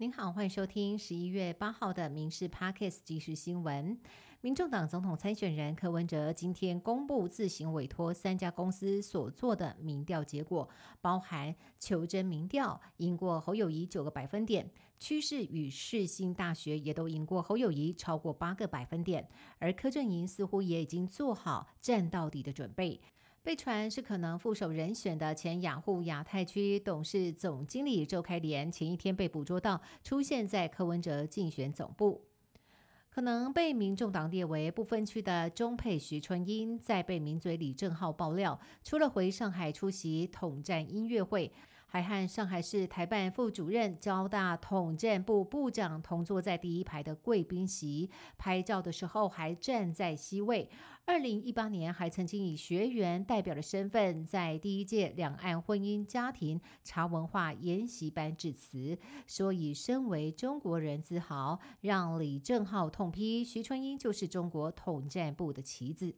您好，欢迎收听十一月八号的《民事 Parkes 即时新闻》。民众党总统参选人柯文哲今天公布自行委托三家公司所做的民调结果，包含求真民调赢过侯友谊九个百分点，趋势与世新大学也都赢过侯友谊超过八个百分点，而柯震营似乎也已经做好战到底的准备。被传是可能副手人选的前雅虎亚太区董事总经理周开莲，前一天被捕捉到出现在柯文哲竞选总部。可能被民众党列为不分区的中配徐春英，在被名嘴李正浩爆料，除了回上海出席统战音乐会。还和上海市台办副主任、交大统战部部长同坐在第一排的贵宾席，拍照的时候还站在 C 位。二零一八年还曾经以学员代表的身份，在第一届两岸婚姻家庭茶文化研习班致辞，说以身为中国人自豪，让李正浩痛批徐春英就是中国统战部的棋子。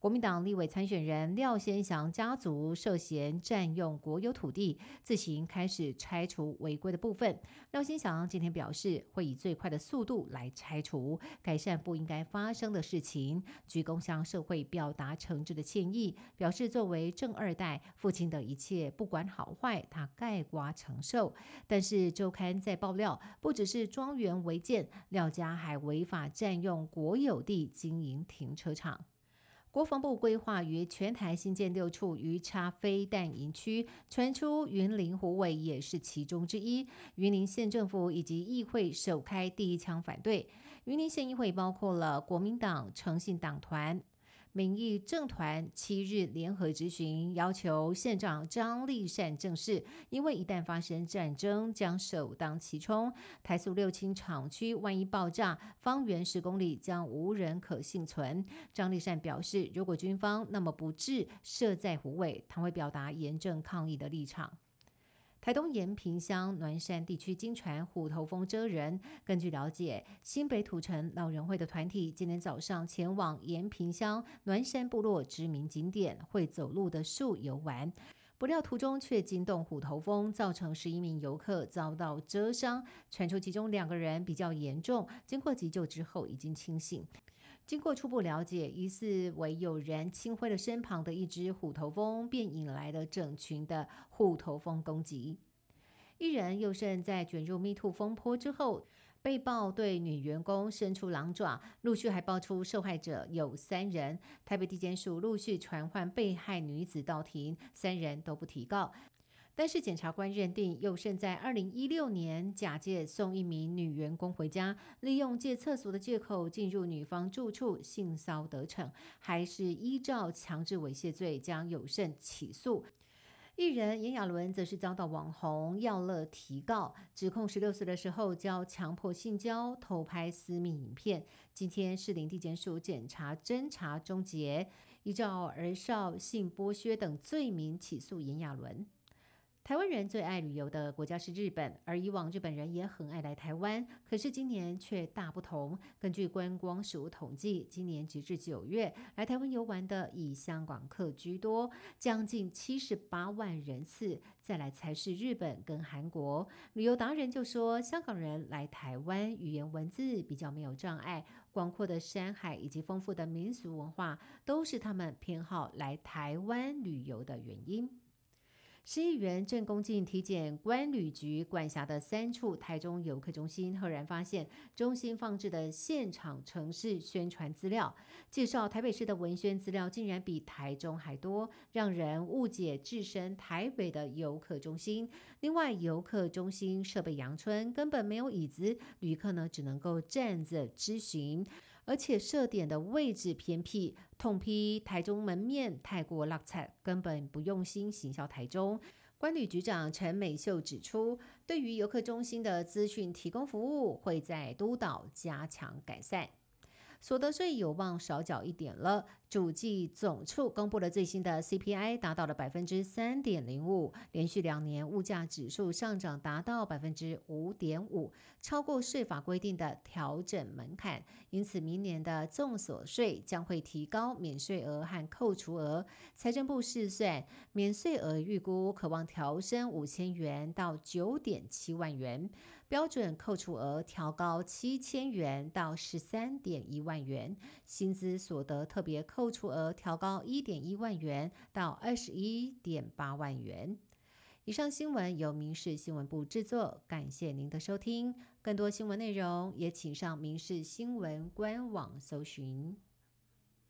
国民党立委参选人廖先祥家族涉嫌占用国有土地，自行开始拆除违规的部分。廖先祥今天表示，会以最快的速度来拆除，改善不应该发生的事情，鞠躬向社会表达诚挚的歉意，表示作为正二代，父亲的一切不管好坏，他盖瓜承受。但是周刊在爆料，不只是庄园违建，廖家还违法占用国有地经营停车场。国防部规划于全台新建六处鱼叉飞弹营区，传出云林虎尾也是其中之一。云林县政府以及议会首开第一枪反对。云林县议会包括了国民党、诚信党团。民意政团七日联合执行，要求县长张立善正式，因为一旦发生战争，将首当其冲。台塑六轻厂区万一爆炸，方圆十公里将无人可幸存。张立善表示，如果军方那么不智，设在湖尾，他会表达严正抗议的立场。台东延平乡暖山地区经传虎头蜂蛰人。根据了解，新北土城老人会的团体今天早上前往延平乡暖山部落知名景点会走路的树游玩，不料途中却惊动虎头蜂，造成十一名游客遭到蛰伤，传出其中两个人比较严重，经过急救之后已经清醒。经过初步了解，疑似为有人清灰了身旁的一只虎头蜂，便引来了整群的虎头蜂攻击。一人又胜在卷入 MeToo 风波之后，被曝对女员工伸出狼爪，陆续还爆出受害者有三人。台北地检署陆续传唤被害女子到庭，三人都不提告。但是检察官认定，佑胜在二零一六年假借送一名女员工回家，利用借厕所的借口进入女方住处性骚得逞，还是依照强制猥亵罪将有胜起诉。艺人炎亚纶则是遭到网红耀乐提告，指控十六岁的时候交强迫性交、偷拍私密影片。今天士林地检署检察侦查终结，依照儿少性剥削等罪名起诉炎亚纶。台湾人最爱旅游的国家是日本，而以往日本人也很爱来台湾。可是今年却大不同。根据观光署统计，今年直至九月来台湾游玩的以香港客居多，将近七十八万人次。再来才是日本跟韩国。旅游达人就说，香港人来台湾语言文字比较没有障碍，广阔的山海以及丰富的民俗文化都是他们偏好来台湾旅游的原因。十亿元正恭进体检关旅局管辖的三处台中游客中心，赫然发现中心放置的现场城市宣传资料，介绍台北市的文宣资料竟然比台中还多，让人误解置身台北的游客中心。另外，游客中心设备阳春，根本没有椅子，旅客呢只能够站着咨询。而且设点的位置偏僻，痛批台中门面太过落差，根本不用心行销台中。关旅局长陈美秀指出，对于游客中心的资讯提供服务，会在督导加强改善。所得税有望少缴一点了。主计总处公布了最新的 CPI，达到了百分之三点零五，连续两年物价指数上涨达到百分之五点五，超过税法规定的调整门槛。因此，明年的综所税将会提高免税额和扣除额。财政部试算，免税额预估可望调升五千元到九点七万元。标准扣除额调高七千元到十三点一万元，薪资所得特别扣除额调高一点一万元到二十一点八万元。以上新闻由民事新闻部制作，感谢您的收听。更多新闻内容也请上民事新闻官网搜寻。